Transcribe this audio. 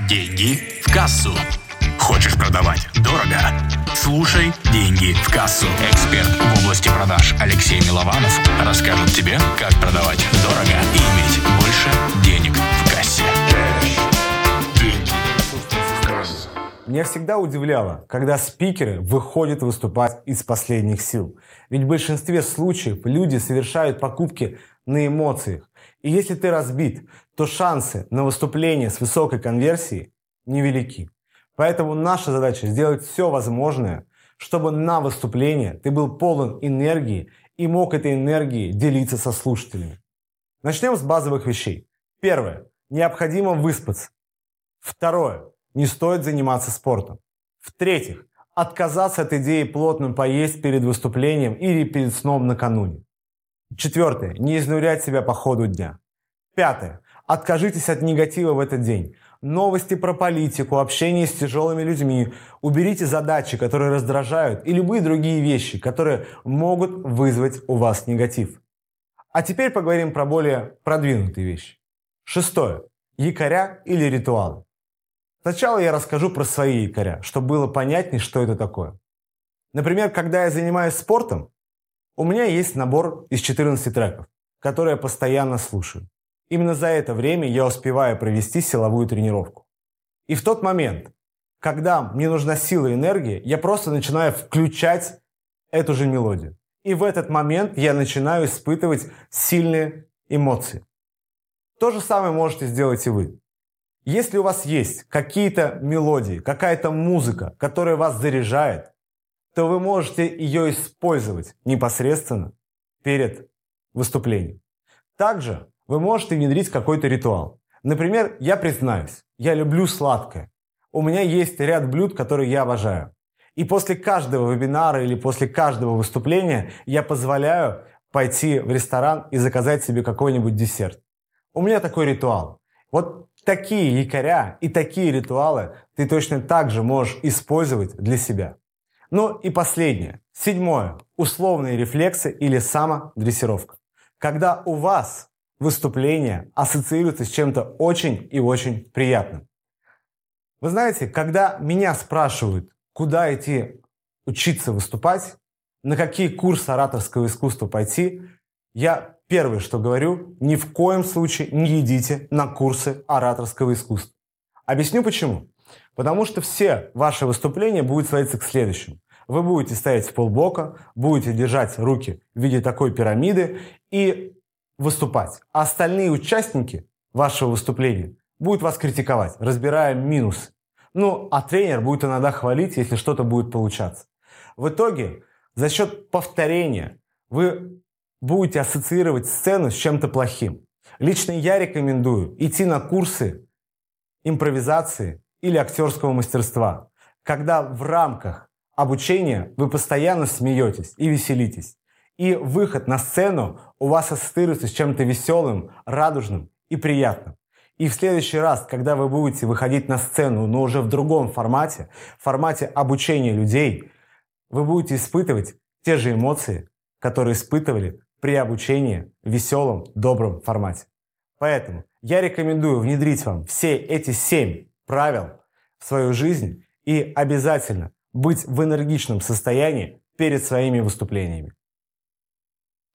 Деньги в кассу. Хочешь продавать дорого? Слушай «Деньги в кассу». Эксперт в области продаж Алексей Милованов расскажет тебе, как продавать дорого и иметь больше денег в кассе. Деньги в кассу. Меня всегда удивляло, когда спикеры выходят выступать из последних сил. Ведь в большинстве случаев люди совершают покупки на эмоциях. И если ты разбит, то шансы на выступление с высокой конверсией невелики. Поэтому наша задача сделать все возможное, чтобы на выступление ты был полон энергии и мог этой энергией делиться со слушателями. Начнем с базовых вещей. Первое. Необходимо выспаться. Второе. Не стоит заниматься спортом. В-третьих, отказаться от идеи плотно поесть перед выступлением или перед сном накануне. Четвертое. Не изнурять себя по ходу дня. Пятое. Откажитесь от негатива в этот день. Новости про политику, общение с тяжелыми людьми. Уберите задачи, которые раздражают, и любые другие вещи, которые могут вызвать у вас негатив. А теперь поговорим про более продвинутые вещи. Шестое. Якоря или ритуалы. Сначала я расскажу про свои якоря, чтобы было понятнее, что это такое. Например, когда я занимаюсь спортом, у меня есть набор из 14 треков, которые я постоянно слушаю. Именно за это время я успеваю провести силовую тренировку. И в тот момент, когда мне нужна сила и энергия, я просто начинаю включать эту же мелодию. И в этот момент я начинаю испытывать сильные эмоции. То же самое можете сделать и вы. Если у вас есть какие-то мелодии, какая-то музыка, которая вас заряжает, то вы можете ее использовать непосредственно перед выступлением. Также вы можете внедрить какой-то ритуал. Например, я признаюсь, я люблю сладкое. У меня есть ряд блюд, которые я обожаю. И после каждого вебинара или после каждого выступления я позволяю пойти в ресторан и заказать себе какой-нибудь десерт. У меня такой ритуал. Вот такие якоря и такие ритуалы ты точно так же можешь использовать для себя. Ну и последнее. Седьмое. Условные рефлексы или самодрессировка. Когда у вас выступление ассоциируется с чем-то очень и очень приятным. Вы знаете, когда меня спрашивают, куда идти учиться выступать, на какие курсы ораторского искусства пойти, я первое, что говорю, ни в коем случае не идите на курсы ораторского искусства. Объясню почему. Потому что все ваши выступления будут сводиться к следующему. Вы будете стоять в полбока, будете держать руки в виде такой пирамиды и выступать. А остальные участники вашего выступления будут вас критиковать, разбирая минусы. Ну, а тренер будет иногда хвалить, если что-то будет получаться. В итоге, за счет повторения вы будете ассоциировать сцену с чем-то плохим. Лично я рекомендую идти на курсы импровизации или актерского мастерства, когда в рамках обучения вы постоянно смеетесь и веселитесь. И выход на сцену у вас ассоциируется с чем-то веселым, радужным и приятным. И в следующий раз, когда вы будете выходить на сцену, но уже в другом формате, в формате обучения людей, вы будете испытывать те же эмоции, которые испытывали при обучении в веселом, добром формате. Поэтому я рекомендую внедрить вам все эти семь правил в свою жизнь и обязательно быть в энергичном состоянии перед своими выступлениями.